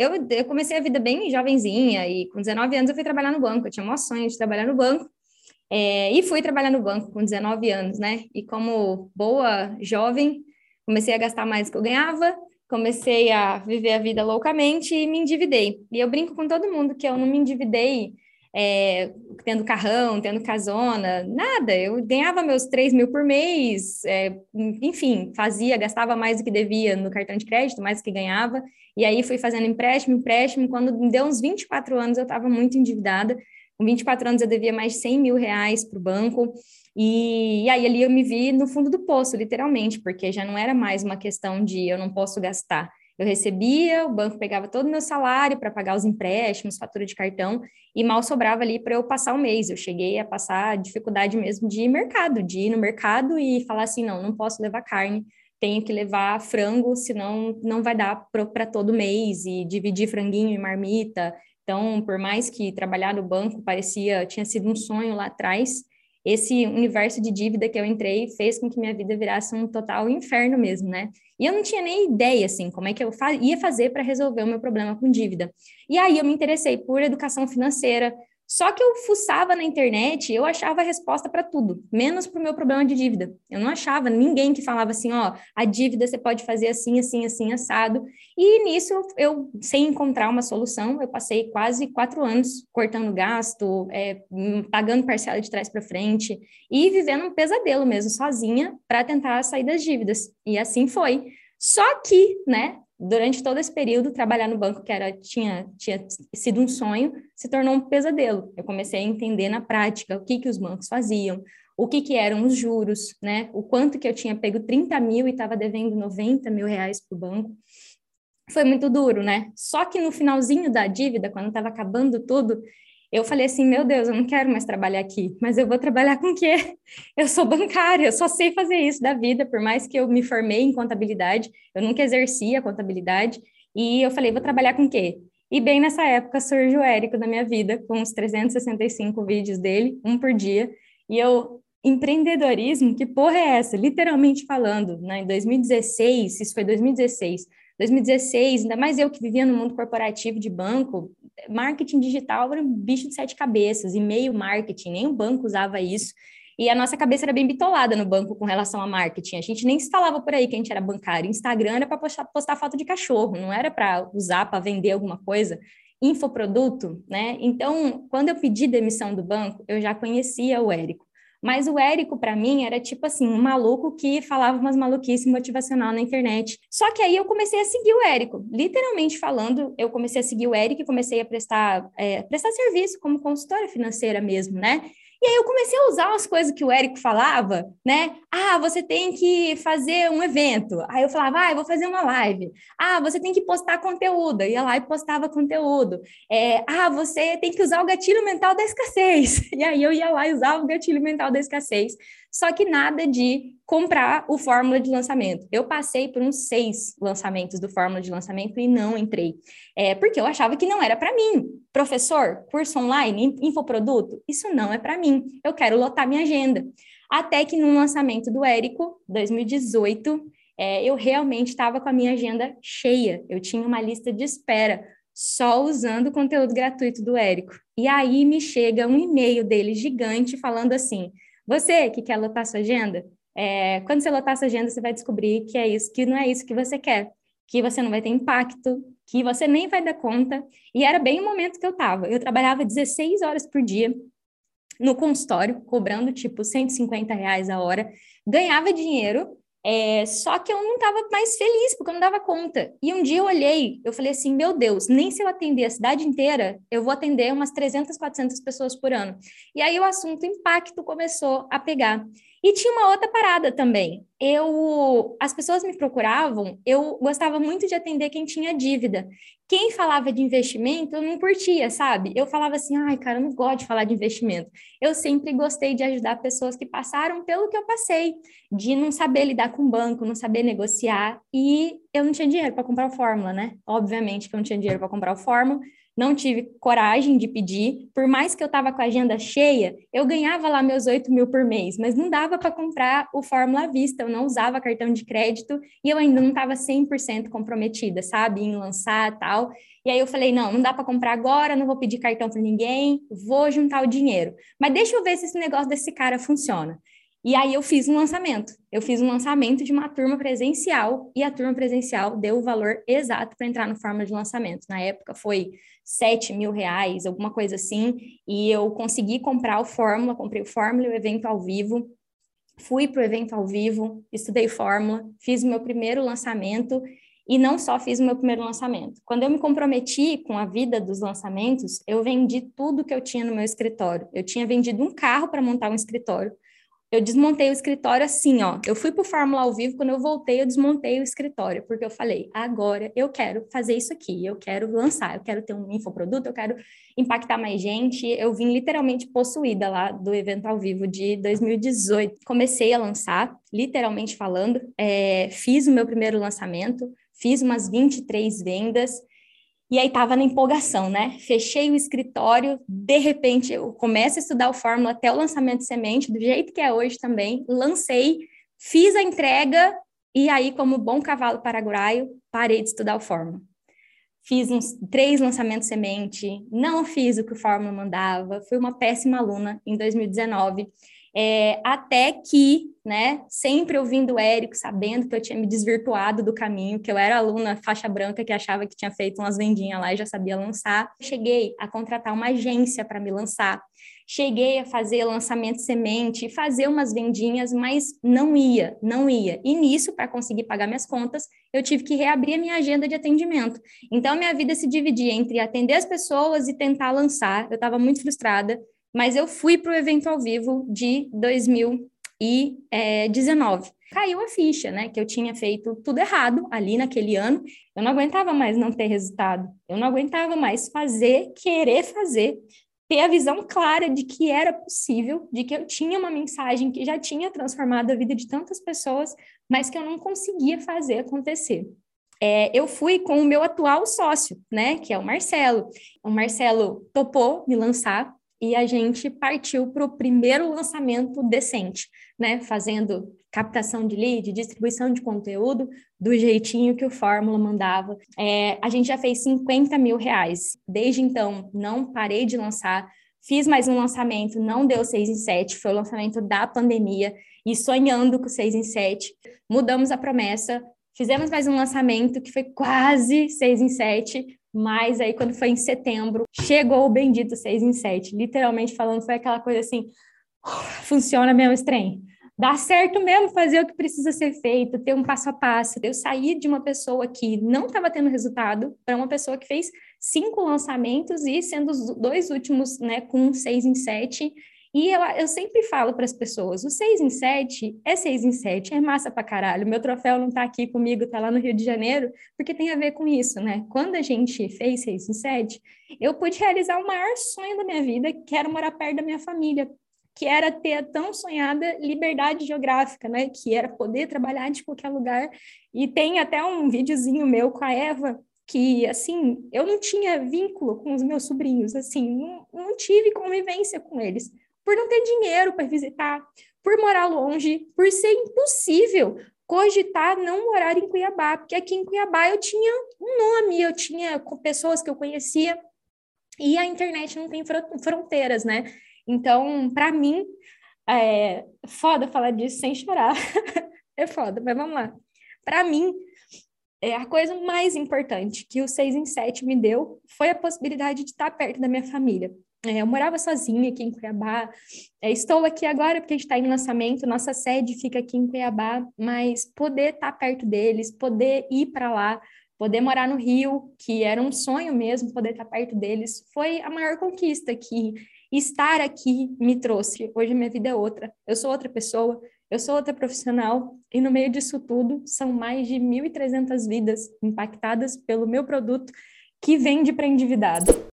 eu, eu comecei a vida bem jovenzinha e com 19 anos eu fui trabalhar no banco. Eu tinha um sonho de trabalhar no banco. É, e fui trabalhar no banco com 19 anos, né? E como boa jovem, comecei a gastar mais do que eu ganhava, comecei a viver a vida loucamente e me endividei. E eu brinco com todo mundo que eu não me endividei é, tendo carrão, tendo casona, nada. Eu ganhava meus 3 mil por mês, é, enfim, fazia, gastava mais do que devia no cartão de crédito, mais do que ganhava. E aí fui fazendo empréstimo, empréstimo. Quando deu uns 24 anos, eu estava muito endividada. Com 24 anos, eu devia mais de 100 mil reais para o banco. E, e aí ali eu me vi no fundo do poço, literalmente, porque já não era mais uma questão de eu não posso gastar eu recebia, o banco pegava todo o meu salário para pagar os empréstimos, fatura de cartão, e mal sobrava ali para eu passar o mês. Eu cheguei a passar dificuldade mesmo de mercado, de ir no mercado e falar assim: não, não posso levar carne, tenho que levar frango, senão não vai dar para todo mês, e dividir franguinho e marmita. Então, por mais que trabalhar no banco parecia, tinha sido um sonho lá atrás, esse universo de dívida que eu entrei fez com que minha vida virasse um total inferno mesmo, né? E eu não tinha nem ideia, assim, como é que eu fa ia fazer para resolver o meu problema com dívida. E aí eu me interessei por educação financeira, só que eu fuçava na internet, eu achava a resposta para tudo, menos para o meu problema de dívida. Eu não achava ninguém que falava assim, ó, a dívida você pode fazer assim, assim, assim, assado. E nisso, eu, sem encontrar uma solução, eu passei quase quatro anos cortando gasto, é, pagando parcela de trás para frente e vivendo um pesadelo mesmo, sozinha, para tentar sair das dívidas. E assim foi. Só que, né, durante todo esse período, trabalhar no banco, que era, tinha, tinha sido um sonho, se tornou um pesadelo. Eu comecei a entender na prática o que, que os bancos faziam, o que, que eram os juros, né? O quanto que eu tinha pego 30 mil e estava devendo 90 mil reais para o banco. Foi muito duro, né? Só que no finalzinho da dívida, quando estava acabando tudo, eu falei assim, meu Deus, eu não quero mais trabalhar aqui, mas eu vou trabalhar com o quê? Eu sou bancária, eu só sei fazer isso da vida, por mais que eu me formei em contabilidade, eu nunca exerci a contabilidade, e eu falei, vou trabalhar com o quê? E bem nessa época surge o Érico da minha vida, com uns 365 vídeos dele, um por dia, e eu, empreendedorismo, que porra é essa? Literalmente falando, né? em 2016, isso foi 2016, 2016, ainda mais eu que vivia no mundo corporativo de banco, marketing digital era um bicho de sete cabeças, e-mail marketing, nem o banco usava isso. E a nossa cabeça era bem bitolada no banco com relação a marketing. A gente nem se falava por aí que a gente era bancário. Instagram era para postar, postar foto de cachorro, não era para usar para vender alguma coisa. Infoproduto, né? Então, quando eu pedi demissão do banco, eu já conhecia o Érico. Mas o Érico, para mim, era tipo assim, um maluco que falava umas maluquices motivacional na internet. Só que aí eu comecei a seguir o Érico. Literalmente falando, eu comecei a seguir o Érico e comecei a prestar, é, prestar serviço como consultora financeira mesmo, né? E aí eu comecei a usar as coisas que o Érico falava, né? Ah, você tem que fazer um evento. Aí eu falava, ah, eu vou fazer uma live. Ah, você tem que postar conteúdo. Eu ia lá e postava conteúdo. É, ah, você tem que usar o gatilho mental da escassez. E aí eu ia lá e usava o gatilho mental da escassez só que nada de comprar o fórmula de lançamento. Eu passei por uns seis lançamentos do fórmula de lançamento e não entrei, é, porque eu achava que não era para mim. Professor, curso online, infoproduto, isso não é para mim. Eu quero lotar minha agenda. Até que no lançamento do Érico, 2018, é, eu realmente estava com a minha agenda cheia. Eu tinha uma lista de espera só usando o conteúdo gratuito do Érico. E aí me chega um e-mail dele gigante falando assim: você que quer lotar sua agenda, é, quando você lotar sua agenda, você vai descobrir que é isso, que não é isso que você quer, que você não vai ter impacto, que você nem vai dar conta. E era bem o momento que eu estava. Eu trabalhava 16 horas por dia no consultório, cobrando tipo 150 reais a hora, ganhava dinheiro, é, só que eu não estava mais feliz, porque eu não dava conta. E um dia eu olhei, eu falei assim, meu Deus, nem se eu atender a cidade inteira, eu vou atender umas 300, 400 pessoas por ano. E aí o assunto impacto começou a pegar. E tinha uma outra parada também. Eu, as pessoas me procuravam, eu gostava muito de atender quem tinha dívida. Quem falava de investimento, eu não curtia, sabe? Eu falava assim, ai, cara, eu não gosto de falar de investimento. Eu sempre gostei de ajudar pessoas que passaram pelo que eu passei, de não saber lidar com banco, não saber negociar, e eu não tinha dinheiro para comprar o fórmula, né? Obviamente que eu não tinha dinheiro para comprar o fórmula, não tive coragem de pedir. Por mais que eu estava com a agenda cheia, eu ganhava lá meus 8 mil por mês, mas não dava para comprar o Fórmula à vista, eu não usava cartão de crédito e eu ainda não estava 100% comprometida, sabe, em lançar tal. E aí eu falei, não, não dá para comprar agora, não vou pedir cartão para ninguém, vou juntar o dinheiro. Mas deixa eu ver se esse negócio desse cara funciona. E aí eu fiz um lançamento. Eu fiz um lançamento de uma turma presencial e a turma presencial deu o valor exato para entrar no forma de lançamento. Na época foi 7 mil reais, alguma coisa assim, e eu consegui comprar o Fórmula, comprei o Fórmula e o evento ao vivo. Fui para o evento ao vivo, estudei Fórmula, fiz o meu primeiro lançamento e não só fiz o meu primeiro lançamento. Quando eu me comprometi com a vida dos lançamentos, eu vendi tudo que eu tinha no meu escritório. Eu tinha vendido um carro para montar um escritório eu desmontei o escritório assim, ó. Eu fui para o Fórmula ao vivo, quando eu voltei, eu desmontei o escritório, porque eu falei, agora eu quero fazer isso aqui, eu quero lançar, eu quero ter um infoproduto, eu quero impactar mais gente. Eu vim literalmente possuída lá do evento ao vivo de 2018. Comecei a lançar, literalmente falando, é, fiz o meu primeiro lançamento, fiz umas 23 vendas, e aí estava na empolgação, né? Fechei o escritório, de repente eu começo a estudar o Fórmula até o lançamento de semente, do jeito que é hoje também. Lancei, fiz a entrega e aí, como bom cavalo paraguaio, parei de estudar o Fórmula. Fiz uns três lançamentos semente, não fiz o que o Fórmula mandava, fui uma péssima aluna em 2019. É, até que, né, sempre ouvindo o Érico, sabendo que eu tinha me desvirtuado do caminho, que eu era aluna faixa branca que achava que tinha feito umas vendinhas lá e já sabia lançar, cheguei a contratar uma agência para me lançar. Cheguei a fazer lançamento semente, fazer umas vendinhas, mas não ia, não ia. E nisso, para conseguir pagar minhas contas, eu tive que reabrir a minha agenda de atendimento. Então, minha vida se dividia entre atender as pessoas e tentar lançar. Eu estava muito frustrada mas eu fui para o evento ao vivo de 2019. Caiu a ficha, né? Que eu tinha feito tudo errado ali naquele ano. Eu não aguentava mais não ter resultado. Eu não aguentava mais fazer, querer fazer, ter a visão clara de que era possível, de que eu tinha uma mensagem que já tinha transformado a vida de tantas pessoas, mas que eu não conseguia fazer acontecer. É, eu fui com o meu atual sócio, né, que é o Marcelo. O Marcelo topou me lançar e a gente partiu para o primeiro lançamento decente, né? Fazendo captação de lead, distribuição de conteúdo do jeitinho que o Fórmula mandava. É, a gente já fez 50 mil reais. Desde então, não parei de lançar. Fiz mais um lançamento, não deu 6 em 7, foi o lançamento da pandemia, e sonhando com 6 em 7, mudamos a promessa, fizemos mais um lançamento que foi quase 6 em 7, mas aí, quando foi em setembro, chegou o bendito 6 em 7. Literalmente falando, foi aquela coisa assim: funciona mesmo esse trem. Dá certo mesmo fazer o que precisa ser feito, ter um passo a passo. Eu saí de uma pessoa que não estava tendo resultado para uma pessoa que fez cinco lançamentos e sendo os dois últimos né, com seis em sete e eu, eu sempre falo para as pessoas: o 6 em 7 é 6 em 7, é massa pra caralho. Meu troféu não está aqui comigo, está lá no Rio de Janeiro, porque tem a ver com isso, né? Quando a gente fez 6 em 7, eu pude realizar o maior sonho da minha vida, que era morar perto da minha família, que era ter a tão sonhada liberdade geográfica, né? Que era poder trabalhar de qualquer lugar. E tem até um videozinho meu com a Eva, que, assim, eu não tinha vínculo com os meus sobrinhos, assim, não, não tive convivência com eles por não ter dinheiro para visitar, por morar longe, por ser impossível cogitar não morar em Cuiabá, porque aqui em Cuiabá eu tinha um nome, eu tinha pessoas que eu conhecia e a internet não tem fronteiras, né? Então, para mim, é foda falar disso sem chorar. é foda, mas vamos lá. Para mim, é a coisa mais importante que o 6 em 7 me deu foi a possibilidade de estar perto da minha família. É, eu morava sozinha aqui em Cuiabá. É, estou aqui agora porque a gente está em lançamento, nossa sede fica aqui em Cuiabá, mas poder estar perto deles, poder ir para lá, poder morar no Rio, que era um sonho mesmo, poder estar perto deles, foi a maior conquista que estar aqui me trouxe. Hoje minha vida é outra. Eu sou outra pessoa, eu sou outra profissional, e no meio disso tudo, são mais de 1.300 vidas impactadas pelo meu produto que vende para endividado.